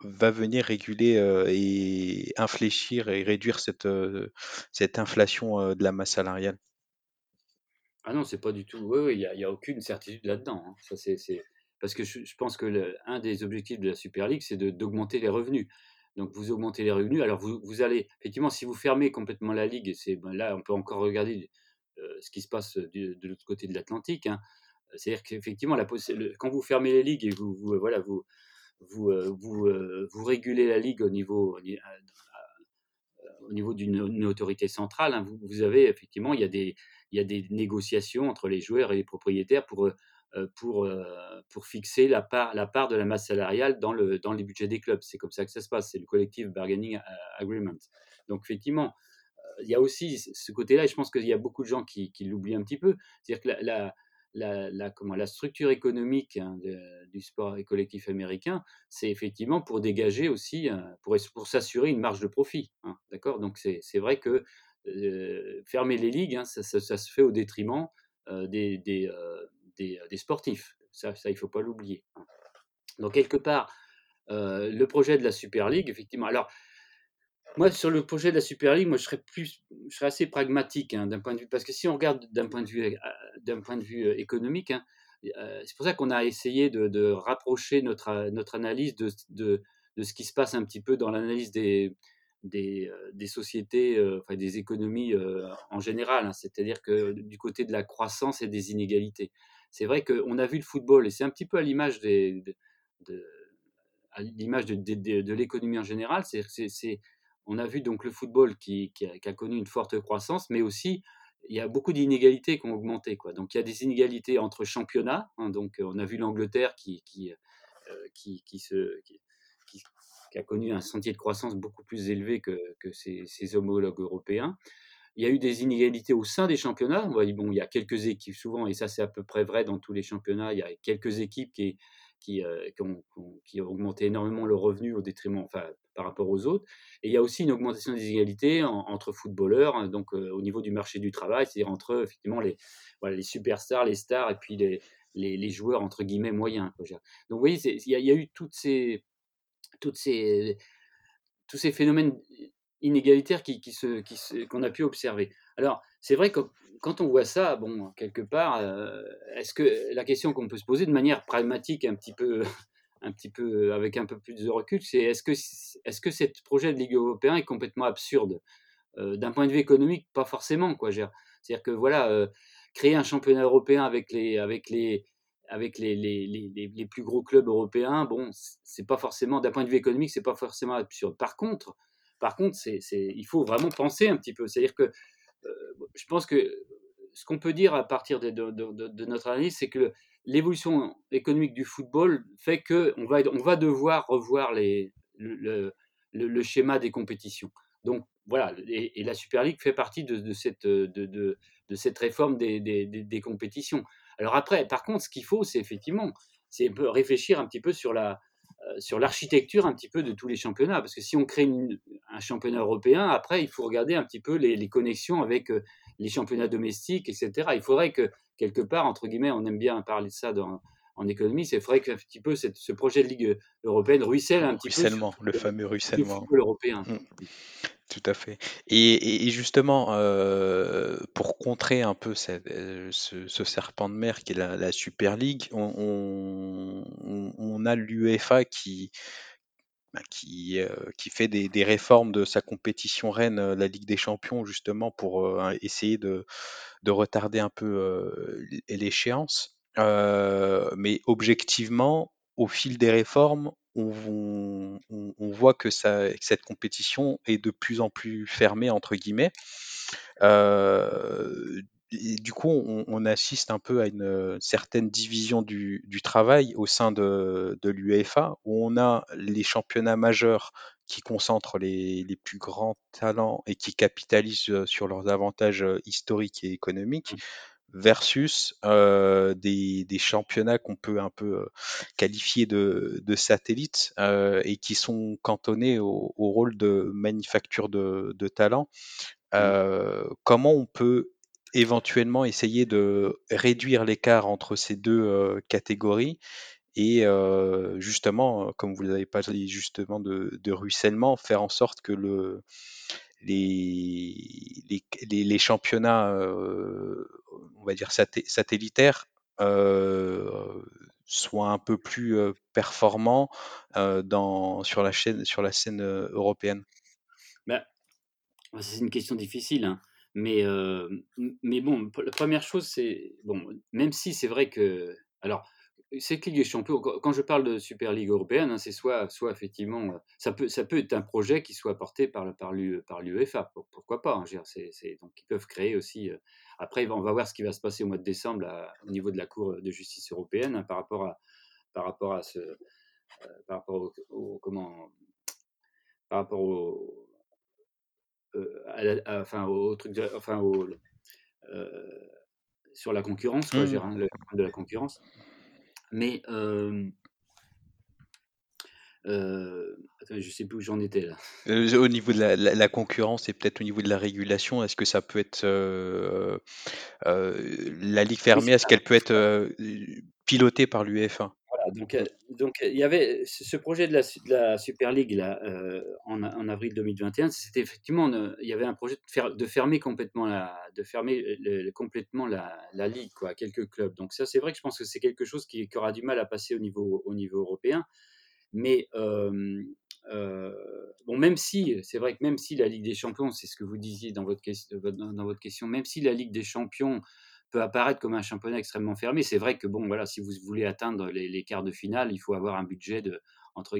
va venir réguler euh, et infléchir et réduire cette, euh, cette inflation de la masse salariale? Ah non, c'est pas du tout. Il n'y a, a, aucune certitude là-dedans. Hein. Ça, c'est, Parce que je, pense que le, un des objectifs de la Super League, c'est d'augmenter les revenus. Donc vous augmentez les revenus. Alors vous, vous allez, effectivement, si vous fermez complètement la ligue, ben là on peut encore regarder euh, ce qui se passe de l'autre côté de l'Atlantique. Hein. C'est-à-dire qu'effectivement, quand vous fermez les ligues et vous, vous voilà, vous, vous, euh, vous, euh, vous, régulez la ligue au niveau, au niveau d'une autorité centrale, hein, vous, avez effectivement, il y, a des, il y a des négociations entre les joueurs et les propriétaires pour euh, pour, euh, pour fixer la part, la part de la masse salariale dans, le, dans les budgets des clubs. C'est comme ça que ça se passe, c'est le collective bargaining agreement. Donc effectivement, il y a aussi ce côté-là, et je pense qu'il y a beaucoup de gens qui, qui l'oublient un petit peu. C'est-à-dire que la, la, la, comment, la structure économique hein, du sport et collectif américain, c'est effectivement pour dégager aussi, pour, pour s'assurer une marge de profit. Hein, d'accord? Donc c'est vrai que fermer les ligues, hein, ça, ça, se fait au détriment des, des, des, sportifs. Ça, il ne faut pas l'oublier. Hein. Donc quelque part, le projet de la Super League, effectivement. Alors, moi, sur le projet de la Super League, moi, je serais, plus, je serais assez pragmatique hein, d'un point de vue. Parce que si on regarde d'un point de vue, d'un point de vue économique, hein, c'est pour ça qu'on a essayé de, rapprocher notre, notre analyse de, de, ce qui se passe un petit peu dans l'analyse des, des, sociétés, enfin des économies en général. C'est-à-dire que du côté de la croissance et des inégalités. C'est vrai qu'on a vu le football, et c'est un petit peu à l'image de, l'image de, de l'économie en général. C'est on a vu donc le football qui, a, connu une forte croissance, mais aussi il y a beaucoup d'inégalités qui ont augmenté. Quoi. Donc il y a des inégalités entre championnats. Hein, donc on a vu l'Angleterre qui, qui, euh, qui, se, qui, a connu un sentier de croissance beaucoup plus élevé que, que ses, homologues européens. Il y a eu des inégalités au sein des championnats. Bon, il y a quelques équipes souvent, et ça c'est à peu près vrai dans tous les championnats, il y a quelques équipes qui, euh, ont, augmenté énormément le revenu au détriment, enfin, par rapport aux autres. Et il y a aussi une augmentation des inégalités entre footballeurs, hein, donc euh, au niveau du marché du travail, c'est-à-dire entre effectivement les, superstars, les stars, et puis les, joueurs entre guillemets moyens. Donc vous voyez, il y, a eu toutes tous ces phénomènes inégalitaires qui, qui qui qu'on a pu observer. Alors, c'est vrai que quand on voit ça, bon, quelque part, euh, est-ce que la question qu'on peut se poser de manière pragmatique, un petit peu, un petit peu avec un peu plus de recul, c'est est-ce que, est-ce que ce projet de Ligue européenne est complètement absurde euh, D'un point de vue économique, pas forcément. C'est-à-dire que voilà, euh, créer un championnat européen avec les, avec les, avec les, les, les, les plus gros clubs européens, bon, c'est pas forcément, d'un point de vue économique, c'est pas forcément absurde. Par contre, par contre, c'est, il faut vraiment penser un petit peu. C'est-à-dire que je pense que ce qu'on peut dire à partir de, de, notre analyse, c'est que l'évolution économique du football fait qu'on va, on va devoir revoir les, le, le, schéma des compétitions. Donc voilà, et, la Super League fait partie de, cette, de, cette réforme des, des, des, compétitions. Alors après, par contre, ce qu'il faut, c'est effectivement, c'est réfléchir un petit peu sur la, euh, sur l'architecture un petit peu de tous les championnats. Parce que si on crée un championnat européen, après, il faut regarder un petit peu les, connexions avec euh, les championnats domestiques, etc. Il faudrait que, quelque part, entre guillemets, on aime bien parler de ça dans, en économie, c'est vrai qu'un petit peu ce projet de Ligue européenne ruisselle un petit ruissellement, peu. le fameux ruissellement. Le européen. Mmh. Tout à fait. Et, justement, euh, pour contrer un peu euh, ce, serpent de mer qui est la, Super League, on, a l'UEFA qui, bah, qui, euh, qui fait des, réformes de sa compétition reine, la Ligue des Champions, justement pour essayer de, de, retarder un peu l'échéance. mais objectivement, au fil des réformes, on, voit que, cette compétition est de plus en plus fermée, entre guillemets. Euh, du coup, on, assiste un peu à une certaine division du, travail au sein de, l'UEFA, où on a les championnats majeurs qui concentrent les, plus grands talents et qui capitalisent sur leurs avantages historiques et économiques. Versus euh, des, championnats qu'on peut un peu qualifier de, satellites euh, et qui sont cantonnés au, rôle de manufacture de, talent. Mmh. Comment on peut éventuellement essayer de réduire l'écart entre ces deux catégories et justement, comme vous n'avez pas dit justement de, de, ruissellement, faire en sorte que le, les, les, les, championnats, euh, on va dire satellitaires, euh, soient un peu plus euh, performants dans, sur, la chaîne, sur la scène européenne bah, C'est une question difficile. Hein. Mais, mais bon, la première chose, c'est, bon, même si c'est vrai que, alors, c'est Ligue des Champions, quand je parle de Super Ligue européenne, hein, c'est soit, soit effectivement, euh, ça peut, ça peut être un projet qui soit porté par, par l'UEFA, pourquoi pas. Hein, donc ils peuvent créer aussi. Euh, après, on va voir ce qui va se passer au mois de décembre au niveau de la Cour de justice européenne hein, par rapport à, par rapport à ce, euh, par rapport au, comment, par rapport au, enfin, au truc enfin, au, sur la concurrence, quoi, mmh. le de la concurrence. Mais euh, je sais plus où j'en étais là. Euh, au niveau de la, concurrence et peut-être au niveau de la régulation, est-ce que ça peut être euh, euh, la ligue fermée, est-ce qu'elle peut être pilotée par l'UEFA? Donc, donc il y avait ce projet de la, Super League là, en, en, avril 2021. C'était effectivement, il y avait un projet de, fermer complètement la, de fermer complètement la, ligue quoi, quelques clubs. Donc ça, c'est vrai que je pense que c'est quelque chose qui, aura du mal à passer au niveau, au niveau européen. Mais bon, même si, c'est vrai que même si la Ligue des Champions, c'est ce que vous disiez dans votre question, même si la Ligue des Champions peut apparaître comme un championnat extrêmement fermé, c'est vrai que bon, voilà, si vous voulez atteindre les, quarts de finale, il faut avoir un budget de entre,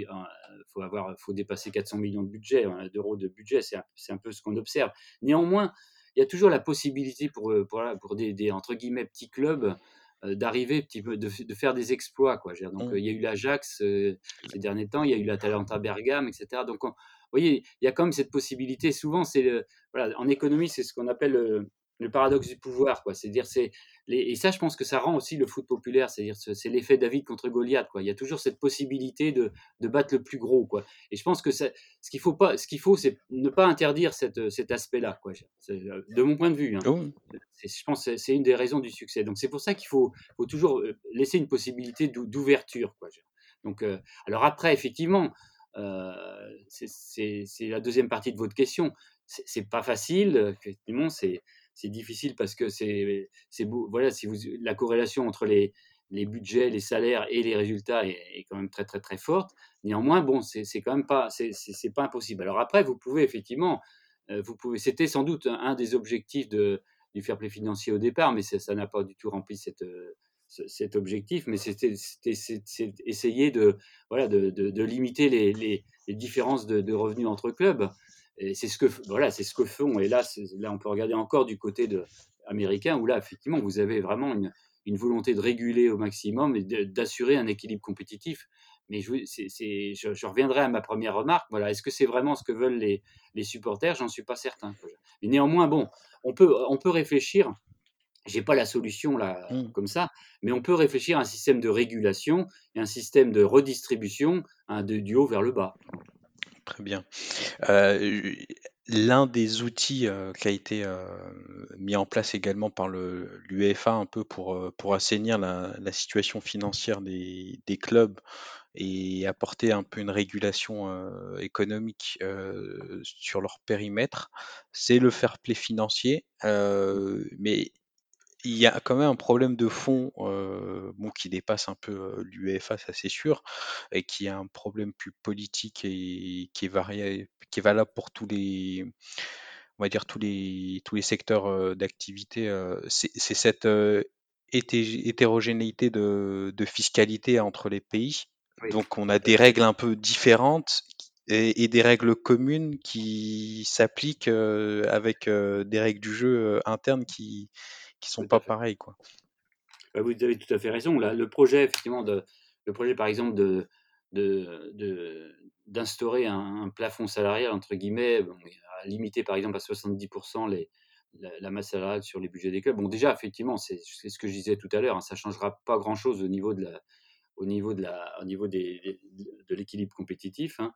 faut avoir, faut dépasser 400 millions de budget, hein, d'euros de budget, c'est un, un, peu ce qu'on observe. Néanmoins, il y a toujours la possibilité pour, pour, pour des, des, entre guillemets petits clubs euh, d'arriver petit peu de, de, faire des exploits quoi. Donc mmh. euh, il y a eu l'Ajax euh, ces derniers temps il y a eu l'Atalanta Bergame etc donc vous voyez il y a quand même cette possibilité. Souvent c'est voilà en économie c'est ce qu'on appelle le paradoxe du pouvoir, quoi. C'est dire, c'est et ça, je pense que ça rend aussi le foot populaire. C'est-à-dire, c'est l'effet David contre Goliath, quoi. Il y a toujours cette possibilité de, de battre le plus gros, quoi. Et je pense que ça, ce qu'il faut pas, ce qu'il faut, c'est ne pas interdire cette, cet aspect-là, quoi. De mon point de vue, hein. oh je pense que c'est une des raisons du succès. Donc c'est pour ça qu'il faut, faut toujours euh, laisser une possibilité d'ouverture, quoi. Donc, euh, alors après, effectivement, euh, c'est la deuxième partie de votre question. C'est pas facile, effectivement, c'est c'est difficile parce que c'est, voilà, si vous, la corrélation entre les, les budgets, les salaires et les résultats est, quand même très très très forte. Néanmoins, bon, c'est, quand même pas, c'est, pas impossible. Alors après, vous pouvez effectivement, euh, vous pouvez, c'était sans doute un, des objectifs de, du fair play financier au départ, mais ça n'a pas du tout rempli cette, cet objectif. Mais c'était, essayer de, voilà, de, de, de limiter les, les, les différences de, revenus entre clubs. Et c'est ce que voilà, c'est ce que font. Et là, là, on peut regarder encore du côté de, américain où là, effectivement, vous avez vraiment une, une volonté de réguler au maximum et d'assurer un équilibre compétitif. Mais je, je, reviendrai à ma première remarque. Voilà, est-ce que c'est vraiment ce que veulent les, les supporters? J'en suis pas certain. Mais néanmoins, bon, on peut, on peut réfléchir. J'ai pas la solution là mmh. comme ça, mais on peut réfléchir à un système de régulation et un système de redistribution hein, de, du haut vers le bas. Très bien. Euh, l'un des outils euh, qui a été euh, mis en place également par l'UEFA un peu pour, pour assainir la, situation financière des, clubs et apporter un peu une régulation économique sur leur périmètre, c'est le fair play financier. mais il y a quand même un problème de fond euh, bon, qui dépasse un peu euh, l'UEFA, ça c'est sûr, et qui est un problème plus politique et qui est, varié, qui est valable pour tous les, on va dire tous les, tous les secteurs euh, d'activité. c'est cette hétérogénéité de, de, fiscalité entre les pays. Donc on a des règles un peu différentes et, et des règles communes qui s'appliquent avec des règles du jeu internes qui qui sont pas pareils, quoi. Bah, vous avez tout à fait raison. Là, le projet, effectivement, de, le projet, par exemple, de, de, d'instaurer un, plafond salarial, entre guillemets, à limiter, par exemple, à 70% les, la, masse salariale sur les budgets des clubs. Bon, déjà, effectivement, c'est, ce que je disais tout à l'heure, hein, ça changera pas grand-chose au niveau de la, au niveau de la, au niveau des, de l'équilibre compétitif. Hein.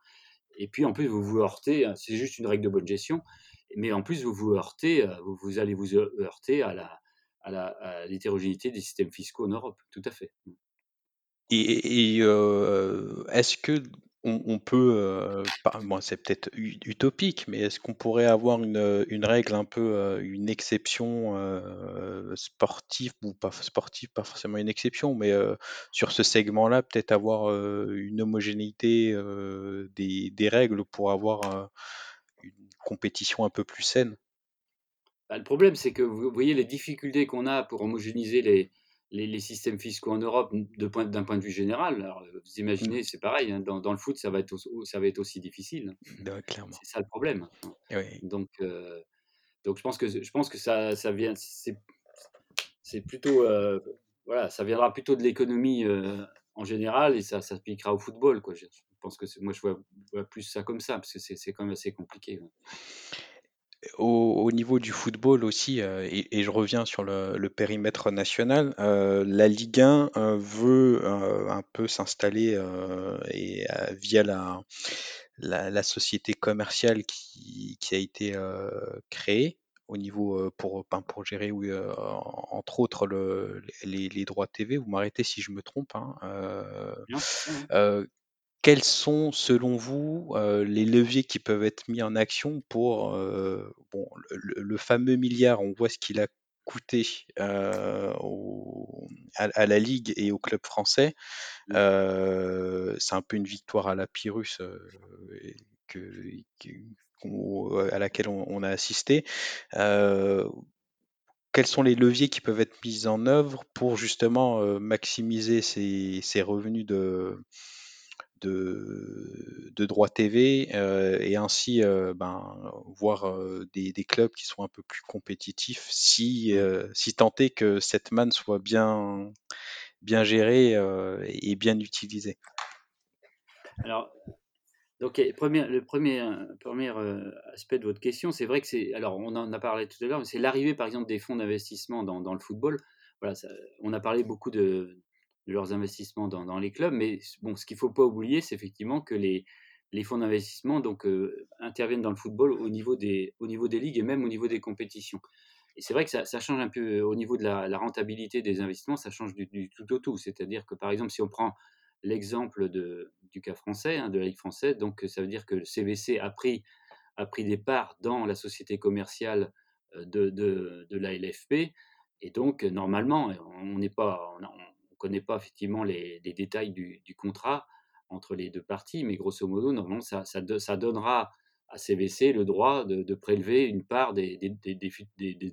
Et puis, en plus, vous vous heurtez, hein, c'est juste une règle de bonne gestion, mais en plus, vous vous heurtez, vous, vous allez vous heurter à la, à l'hétérogénéité des systèmes fiscaux en Europe, tout à fait. Et, euh, est-ce que on, peut, euh, c'est peut-être utopique, mais est-ce qu'on pourrait avoir une, règle un peu, une exception sportive ou pas sportive, pas forcément une exception, mais sur ce segment-là, peut-être avoir une homogénéité des, règles pour avoir une compétition un peu plus saine? Bah, le problème, c'est que vous voyez les difficultés qu'on a pour homogénéiser les, les, systèmes fiscaux en Europe d'un point, point, de vue général. Alors, vous imaginez, mmh. c'est pareil, hein, dans, le foot, ça va être, ça va être aussi difficile. C'est ça le problème. Donc, euh, donc je pense que, je pense que ça, ça vient, c'est plutôt, euh, voilà, ça viendra plutôt de l'économie euh, en général et ça s'appliquera au football. Quoi. Je pense que moi, je vois, plus ça comme ça, parce que c'est quand même assez compliqué. Au, niveau du football aussi, euh, et, je reviens sur le, périmètre national, euh, la Ligue 1 euh, veut un peu s'installer et via la, la, société commerciale qui, a été créée au niveau pour, ben, pour gérer oui, entre autres le, les, droits TV. Vous m'arrêtez si je me trompe. Hein, quels sont, selon vous, euh, les leviers qui peuvent être mis en action pour euh, bon, le, fameux milliard, on voit ce qu'il a coûté euh, à, la Ligue et au club français. Mmh. c'est un peu une victoire à la Pyrrhus à laquelle on, a assisté. quels sont les leviers qui peuvent être mis en œuvre pour justement maximiser ces revenus de, de, droits TV euh, et ainsi euh, ben, voir euh, des, clubs qui sont un peu plus compétitifs si, si tant est que cette manne soit bien, bien gérée et bien utilisée. Alors, donc, premier, le premier, premier aspect de votre question, c'est vrai que c'est. Alors, on en a parlé tout à l'heure, c'est l'arrivée, par exemple, des fonds d'investissement dans, dans, le football. Voilà, on a parlé beaucoup de, leurs investissements dans, les clubs. Mais bon, ce qu'il ne faut pas oublier, c'est effectivement que les, les fonds d'investissement donc, euh, interviennent dans le football au niveau, des, au niveau des ligues et même au niveau des compétitions. Et c'est vrai que ça, change un peu euh, au niveau de la, rentabilité des investissements, ça change du, tout au tout. C'est-à-dire que par exemple, si on prend l'exemple du cas français, hein, de la Ligue française, donc ça veut dire que le CVC a pris, a pris des parts dans la société commerciale euh, de, de, de la LFP. Et donc, normalement, on n'est pas, connaît pas effectivement les, détails du, contrat entre les deux parties, mais grosso modo, normalement, ça, donnera à CVC le droit de, prélever une part des,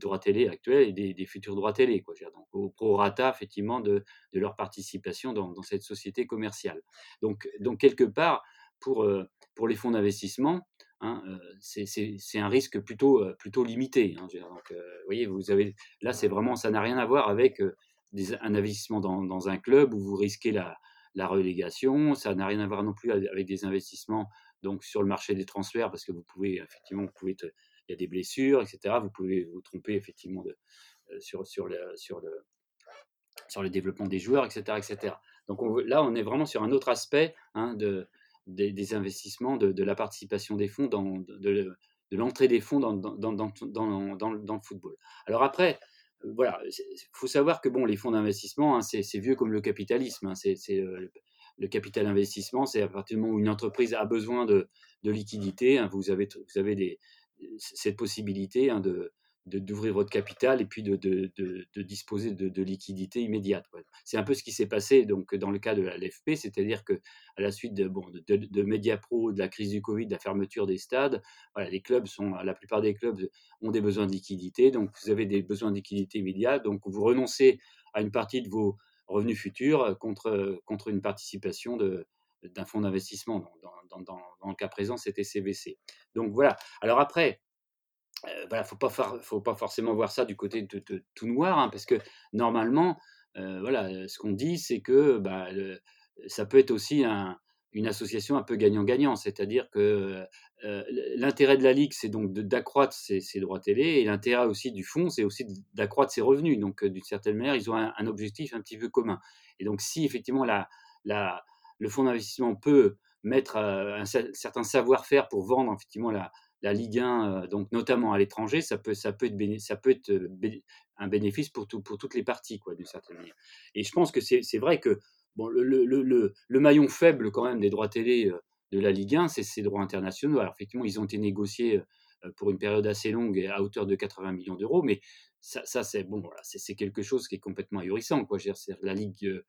droits télé actuels et des, futurs droits télé, quoi. Donc, au prorata, effectivement, de, leur participation dans, cette société commerciale. Donc, quelque part, pour, euh, pour les fonds d'investissement, hein, euh, c'est un risque plutôt, euh, limité. Hein, vous voyez, là, ça n'a rien à voir avec un investissement dans, un club où vous risquez la, relégation. Ça n'a rien à voir non plus avec des investissements donc sur le marché des transferts parce que vous pouvez effectivement vous pouvez il y a des blessures etc. Vous pouvez vous tromper effectivement euh, sur sur le sur le sur le développement des joueurs etc etc. Donc là on est vraiment sur un autre aspect hein, de des, investissements, de, la participation des fonds, dans, de, l'entrée des fonds dans, dans, le football. Alors après, voilà, il faut savoir que bon, les fonds d'investissement, hein, c'est vieux comme le capitalisme. Hein, c'est le capital investissement, c'est à partir du moment où une entreprise a besoin de, de liquidité, hein, vous avez, vous avez cette possibilité de, d'ouvrir votre capital et puis de, de, de disposer de, liquidités immédiates. C'est un peu ce qui s'est passé donc dans le cas de la LFP, c'est-à-dire que à la suite de, bon, de, Mediapro, de la crise du Covid, de la fermeture des stades, voilà, les clubs sont, la plupart des clubs ont des besoins de liquidité, donc vous avez des besoins de liquidité immédiats, donc vous renoncez à une partie de vos revenus futurs contre, contre une participation d'un fonds d'investissement. Dans, dans, dans, le cas présent, c'était CVC. Donc voilà. Alors après, euh, voilà, faut pas faut pas forcément voir ça du côté de, tout noir, hein, parce que normalement, voilà, ce qu'on dit, c'est que bah, ça peut être aussi une association un peu gagnant-gagnant, c'est-à-dire que l'intérêt de la ligue, c'est donc d'accroître ses, droits télé, et l'intérêt aussi du fonds, c'est aussi d'accroître ses revenus. Donc, d'une certaine manière, ils ont un, objectif un petit peu commun. Et donc, si effectivement la, le fonds d'investissement peut mettre un certain savoir-faire pour vendre effectivement la, la Ligue 1, euh, donc notamment à l'étranger, ça peut, peut être, être euh, un bénéfice pour, tout, pour toutes les parties, quoi, d'une certaine manière. Et je pense que c'est vrai que le, maillon faible quand même des droits télé euh, de la Ligue 1, c'est ces droits internationaux. Alors effectivement, ils ont été négociés pour une période assez longue à hauteur de 80 millions d'euros, mais ça, c'est bon, c'est quelque chose qui est complètement ahurissant. Quoi. La Ligue,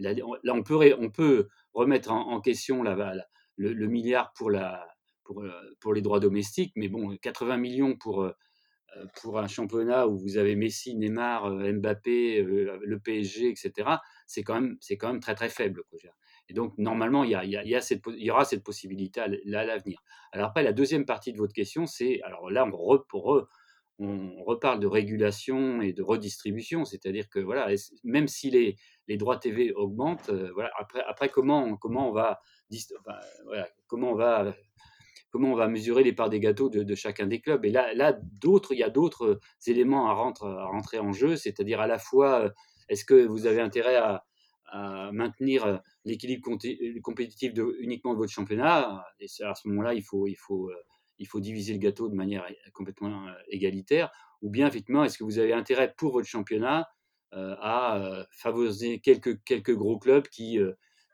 là, on peut, remettre en, question le, le, milliard pour la, pour, euh, pour les droits domestiques, mais bon, 80 millions pour, euh, euh, pour un championnat où vous avez Messi, Neymar, Mbappé, le PSG, etc., c'est quand, même, quand même très très faible. Et donc, normalement, il y, a, il, y a il y aura cette possibilité à, l'avenir. Alors après, la deuxième partie de votre question, c'est, alors là, on, on reparle de régulation et de redistribution, c'est-à-dire que voilà, même si les, les droits TV augmentent, voilà, après, après comment, comment on va, comment on va comment on va mesurer les parts des gâteaux de, chacun des clubs. Et là, là d'autres, il y a d'autres éléments à, rentrer en jeu, c'est-à-dire à la fois, est-ce que vous avez intérêt à, maintenir euh, l'équilibre euh, compétitif uniquement de votre championnat? Et à ce moment-là, il faut, il, faut, euh, il faut diviser le gâteau de manière complètement égalitaire. Ou bien, effectivement, est-ce que vous avez intérêt pour votre championnat à favoriser quelques gros clubs qui,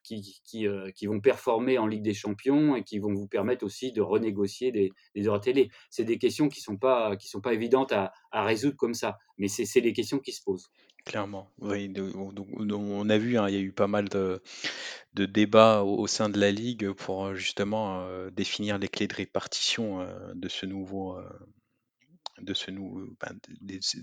qui, qui, qui, vont performer en Ligue des Champions et qui vont vous permettre aussi de renégocier des, des heures télé. C'est des questions qui ne sont, pas, qui sont pas évidentes à, à résoudre comme ça, mais c'est les questions qui se posent. Clairement, oui, on a vu, hein, il y a eu pas mal de, de débats au, sein de la ligue pour euh, justement euh, définir les clés de répartition euh, de ce nouveau, de ce nouveau, ben,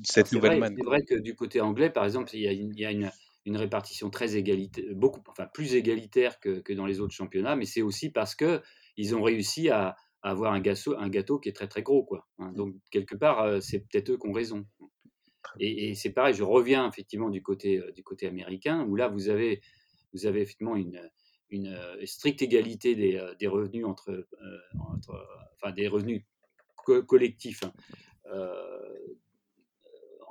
cette nouvelle manne. C'est vrai que du côté anglais, par exemple, il y a une, il y a une, une répartition très égalitaire, beaucoup, enfin plus égalitaire que, que dans les autres championnats, mais c'est aussi parce que ils ont réussi à, à avoir un gâteau, un gâteau qui est très très gros, quoi. Hein. Donc quelque part, c'est peut-être eux qui ont raison. Et, c'est pareil, je reviens effectivement du côté, euh, du côté américain, où là, vous avez, vous avez effectivement une, une euh, stricte égalité des, euh, des revenus entre, entre, enfin des revenus collectifs hein,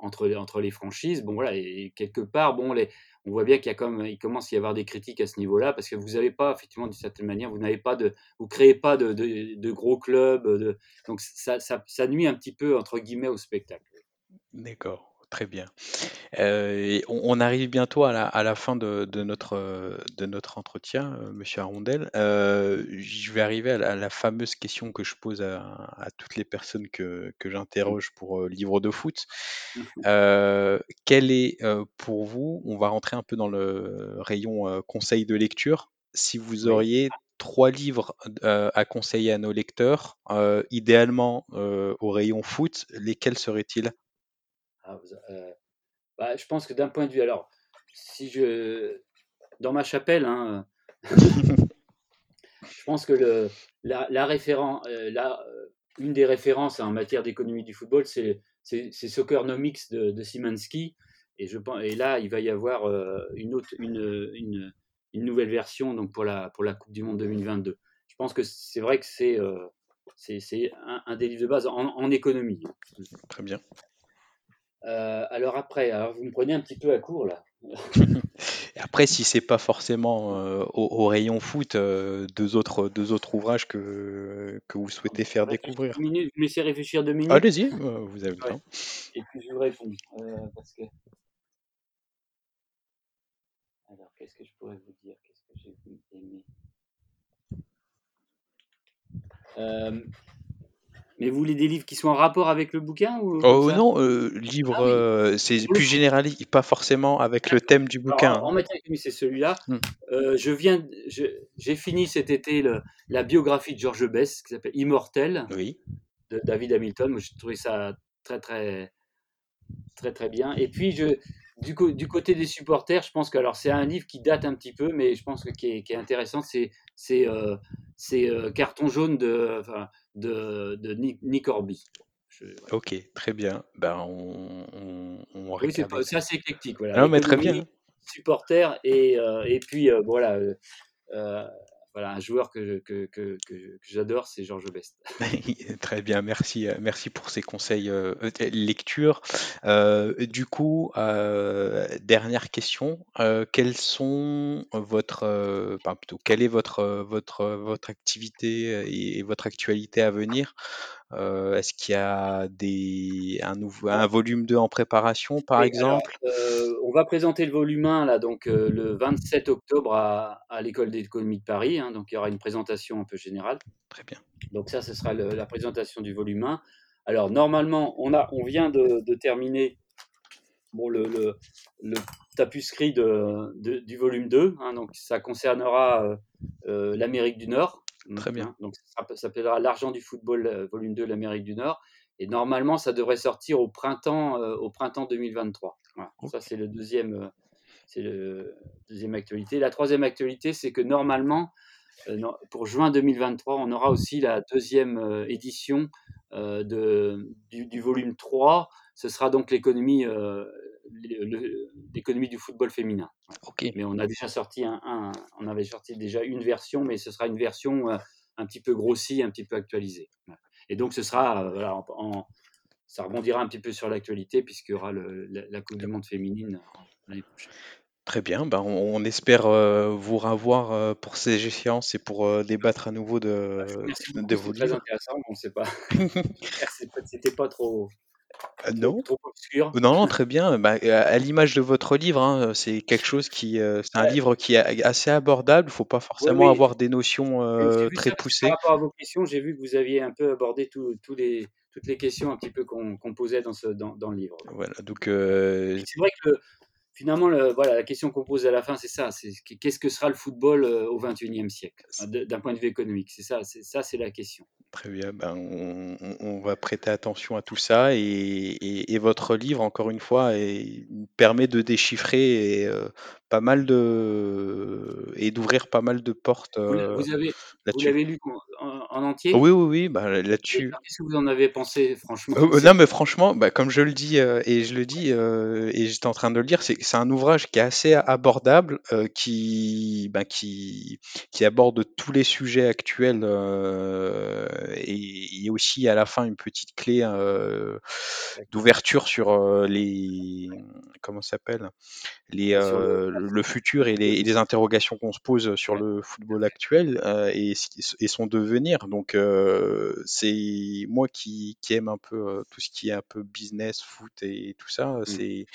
entre, entre les franchises. Bon voilà, et quelque part, bon, les, on voit bien qu'il y a comme, il commence à y avoir des critiques à ce niveau-là, parce que vous n'avez pas, effectivement, d'une certaine manière, vous n'avez pas de, vous créez pas de, gros clubs, de, donc ça, nuit un petit peu entre guillemets au spectacle. D'accord. Très bien. Euh, on, arrive bientôt à la, fin de, notre, de notre entretien, euh, Monsieur Arondel. Euh, je vais arriver à la, fameuse question que je pose à, toutes les personnes que, j'interroge pour Livre de foot. quel est pour vous, on va rentrer un peu dans le rayon conseil de lecture, si vous auriez trois livres à conseiller à nos lecteurs, idéalement au rayon foot, lesquels seraient-ils? Ah, euh, bah, je pense que d'un point de vue, alors, si je, dans ma chapelle, hein, je pense que la, la, euh, la une des références en matière d'économie du football, c'est Soccernomics de, de Simansky. Et, je, et là, il va y avoir euh, une, autre, une, une, nouvelle version donc pour, la, pour la Coupe du Monde 2022. Je pense que c'est vrai que c'est un, un, des livres de base en, en économie. Très bien. Euh, alors après, alors vous me prenez un petit peu à court là. après, si c'est pas forcément euh, au, rayon foot, euh, deux, autres, deux autres ouvrages que, que vous souhaitez faire découvrir. Minutes, je me laissez réfléchir deux minutes. Allez-y, vous avez le temps. Et puis je vous réponds. parce que... Alors, qu'est-ce que je pourrais vous dire? Qu'est-ce que j'ai aimé? Mais vous voulez des livres qui sont en rapport avec le bouquin ou Oh non, euh, livre, ah euh, c'est plus général, pas forcément avec le thème du bouquin. en matière c'est celui-là. Mmh. Euh, je viens, j'ai fini cet été le, la biographie de Georges Best qui s'appelle Immortel Oui. de David Hamilton. Moi, j'ai trouvé ça très très très très bien. Et puis je, du, du côté des supporters, je pense que alors c'est un livre qui date un petit peu, mais je pense que qui est, qui est intéressant, c'est c'est Carton jaune de de, de Nick, Orby. Ok, très bien. Ben, on, on, oui, c'est assez éclectique. Voilà. Non, mais très bien. Supporter et, euh, et puis euh, voilà, euh, voilà, un joueur que, que, que, que j'adore, c'est Georges Best. Très bien, merci, merci pour ces conseils lecture. du coup, dernière question, quelles sont votre, plutôt, quelle est votre, votre, votre activité et, votre actualité à venir? Euh, est-ce qu'il y a des, un, nouveau, un volume 2 en préparation, par exemple? euh, On va présenter le volume 1 là, donc, euh, le 27 octobre à, à l'École d'économie de Paris. Hein, donc il y aura une présentation un peu générale. Très bien. Donc ça, ce sera la présentation du volume 1. Alors normalement, on, a, on vient de, de terminer bon, le, le, le tapuscrit de, de, du volume 2. Hein, donc ça concernera l'Amérique du Nord. Très bien. Donc ça s'appellera L'argent du football, volume 2, l'Amérique du Nord. Et normalement, ça devrait sortir au printemps, euh, au printemps 2023. Ça, c'est le deuxième, euh, c'est le deuxième actualité. La troisième actualité, c'est que normalement, pour juin 2023, on aura aussi la deuxième édition de, du, volume 3. Ce sera donc l'économie l'économie du football féminin. Okay. Mais on a déjà sorti un, on avait sorti déjà une version, mais ce sera une version euh, un petit peu grossi, un petit peu actualisé. Voilà. Et donc ce sera, euh, voilà, en, en- ça rebondira un petit peu sur l'actualité puisqu'il y aura le- la, la Coupe du Monde féminine en- l'année prochaine. Très bien, ben, on, on espère euh, vous revoir euh, pour ces échéances et pour euh, débattre à nouveau de, remercie de vos c'était très intéressant. J'espère que c'est pas- c'était pas trop, Euh, trop, non, trop obscur. non, non, très bien. Bah, à l'image de votre livre, hein, c'est quelque chose qui, euh, c'est un Ouais, livre qui est assez abordable. Il faut pas forcément oui, avoir des notions euh, très ça que par poussées. rapport à vos questions, j'ai vu que vous aviez un peu abordé les, toutes les questions un petit peu qu'on qu'on posait dans, ce, dans, dans le livre. Voilà, donc euh, c'est vrai que le- finalement, le- voilà, la question qu'on pose à la fin, c'est ça. C'est qu'est-ce que sera le football euh, au XXIe siècle, d'un point de vue économique. C'est ça, c'est ça, c'est la question. Très bien, ben, on, va prêter attention à tout ça et, et- et votre livre, encore une fois, est- permet de déchiffrer et, euh, pas mal de et d'ouvrir pas mal de portes euh, vous l'avez lu en, en- en entier? Oui, oui, oui, Et là-dessus. qu'est-ce que vous en avez pensé, franchement? Euh, euh, non, mais franchement, bah, comme je le dis et je le dis et j'étais en train de le lire, c'est c'est un ouvrage qui est assez abordable, euh, qui, bah, qui, qui aborde tous les sujets actuels euh, et aussi à la fin une petite clé euh, d'ouverture sur les comment s'appelle? Les, le, le futur et les, et les interrogations qu'on se pose sur le football actuel et, son devenir. Donc, c'est moi qui, qui aime un peu tout ce qui est un peu business, foot et, tout ça. Mm. C'est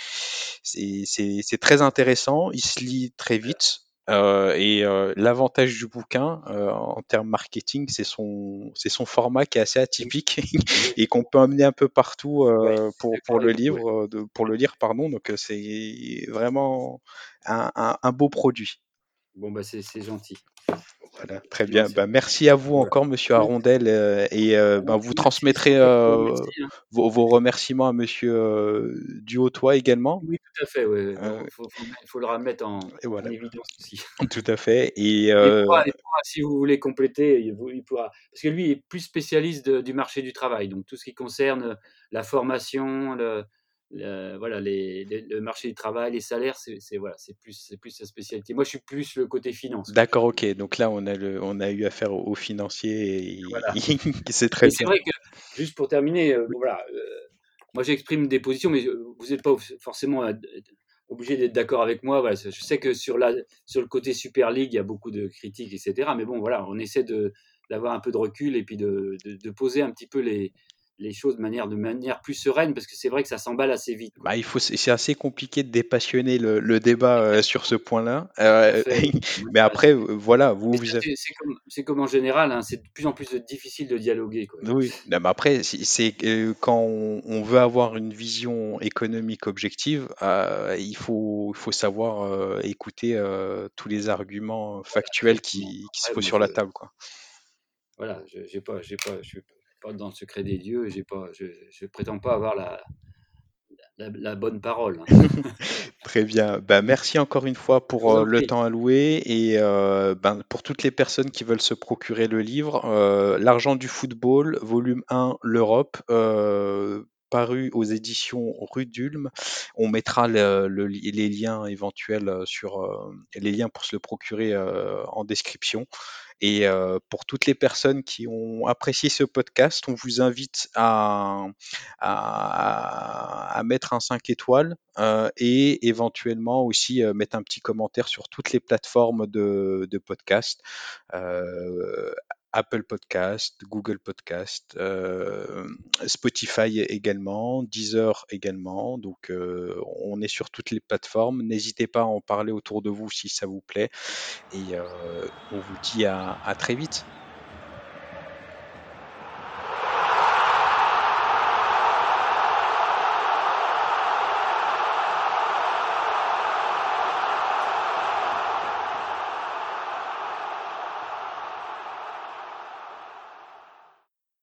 c'est c'est- très intéressant. Il se lit très vite. euh, et euh, l'avantage du bouquin euh, en termes marketing, c'est son, c'est son format qui est assez atypique et qu'on peut emmener un peu partout Ouais, pour, pour le livre, de, pour le lire, pardon. Donc c'est vraiment un, un- un beau produit. Bon, bah, c'est c'est gentil. Voilà, très bien. merci à vous encore, Monsieur Arondel, euh, et euh, ben, vous transmettrez euh, hein. vos, vos remerciements à Monsieur Duhautois également. Oui, tout à fait. Ouais. Il faut, faut, faut le remettre en, évidence aussi. tout à fait. Et il pourra, il pourra, si vous voulez compléter, il, il pourra. Parce que lui est plus spécialiste de- du marché du travail, donc tout ce qui concerne la formation, le, le- voilà, les, les- le marché du travail, les salaires, c'est voilà, c'est plus, c'est plus sa spécialité. Moi, je suis plus le côté finance, d'accord, ok. Donc là, on a le, on a eu affaire aux, aux financiers, Voilà. et c'est très c'est vrai que, juste pour terminer, euh, voilà, euh, moi j'exprime des positions, mais euh, vous n'êtes pas forcément euh, obligé d'être d'accord avec moi. Voilà, je sais que sur, la, sur le côté Super League, il y a beaucoup de critiques, etc. Mais bon, voilà, on essaie de, d'avoir un peu de recul et puis de, de, de poser un petit peu les, les choses de manière, de manière plus sereine, parce que c'est vrai que ça s'emballe assez vite. Bah, il faut, c'est assez compliqué de dépassionner le, le débat euh, sur ce point-là. Euh, mais après, voilà, vous, avez c'est, comme, en général, hein, c'est de plus en plus difficile de dialoguer. Quoi. Oui, non, mais après, c'est euh, quand on, on veut avoir une vision économique objective, il faut, savoir écouter tous les arguments factuels qui, se posent sur la table, quoi. voilà, je j'ai pas, j'ai pas, je suis pas dans le secret des dieux, j'ai pas, je, je prétends pas avoir la, la, la bonne parole. hein. Très bien. Ben, merci encore une fois pour euh, le temps alloué et euh, ben, pour toutes les personnes qui veulent se procurer le livre, euh, L'argent du football, volume 1, l'Europe, aux éditions Rue d'Ulm. On mettra les liens éventuels euh, sur euh, les liens pour se le procurer euh, en description. Et pour toutes les personnes qui ont apprécié ce podcast, on vous invite à, à, mettre un 5 étoiles et éventuellement aussi mettre un petit commentaire sur toutes les plateformes de, de podcast. Apple Podcast, Google Podcast, euh, Spotify également, Deezer également. Donc, euh, on est sur toutes les plateformes. N'hésitez pas à en parler autour de vous si ça vous plaît. Et euh, on vous dit à, à très vite.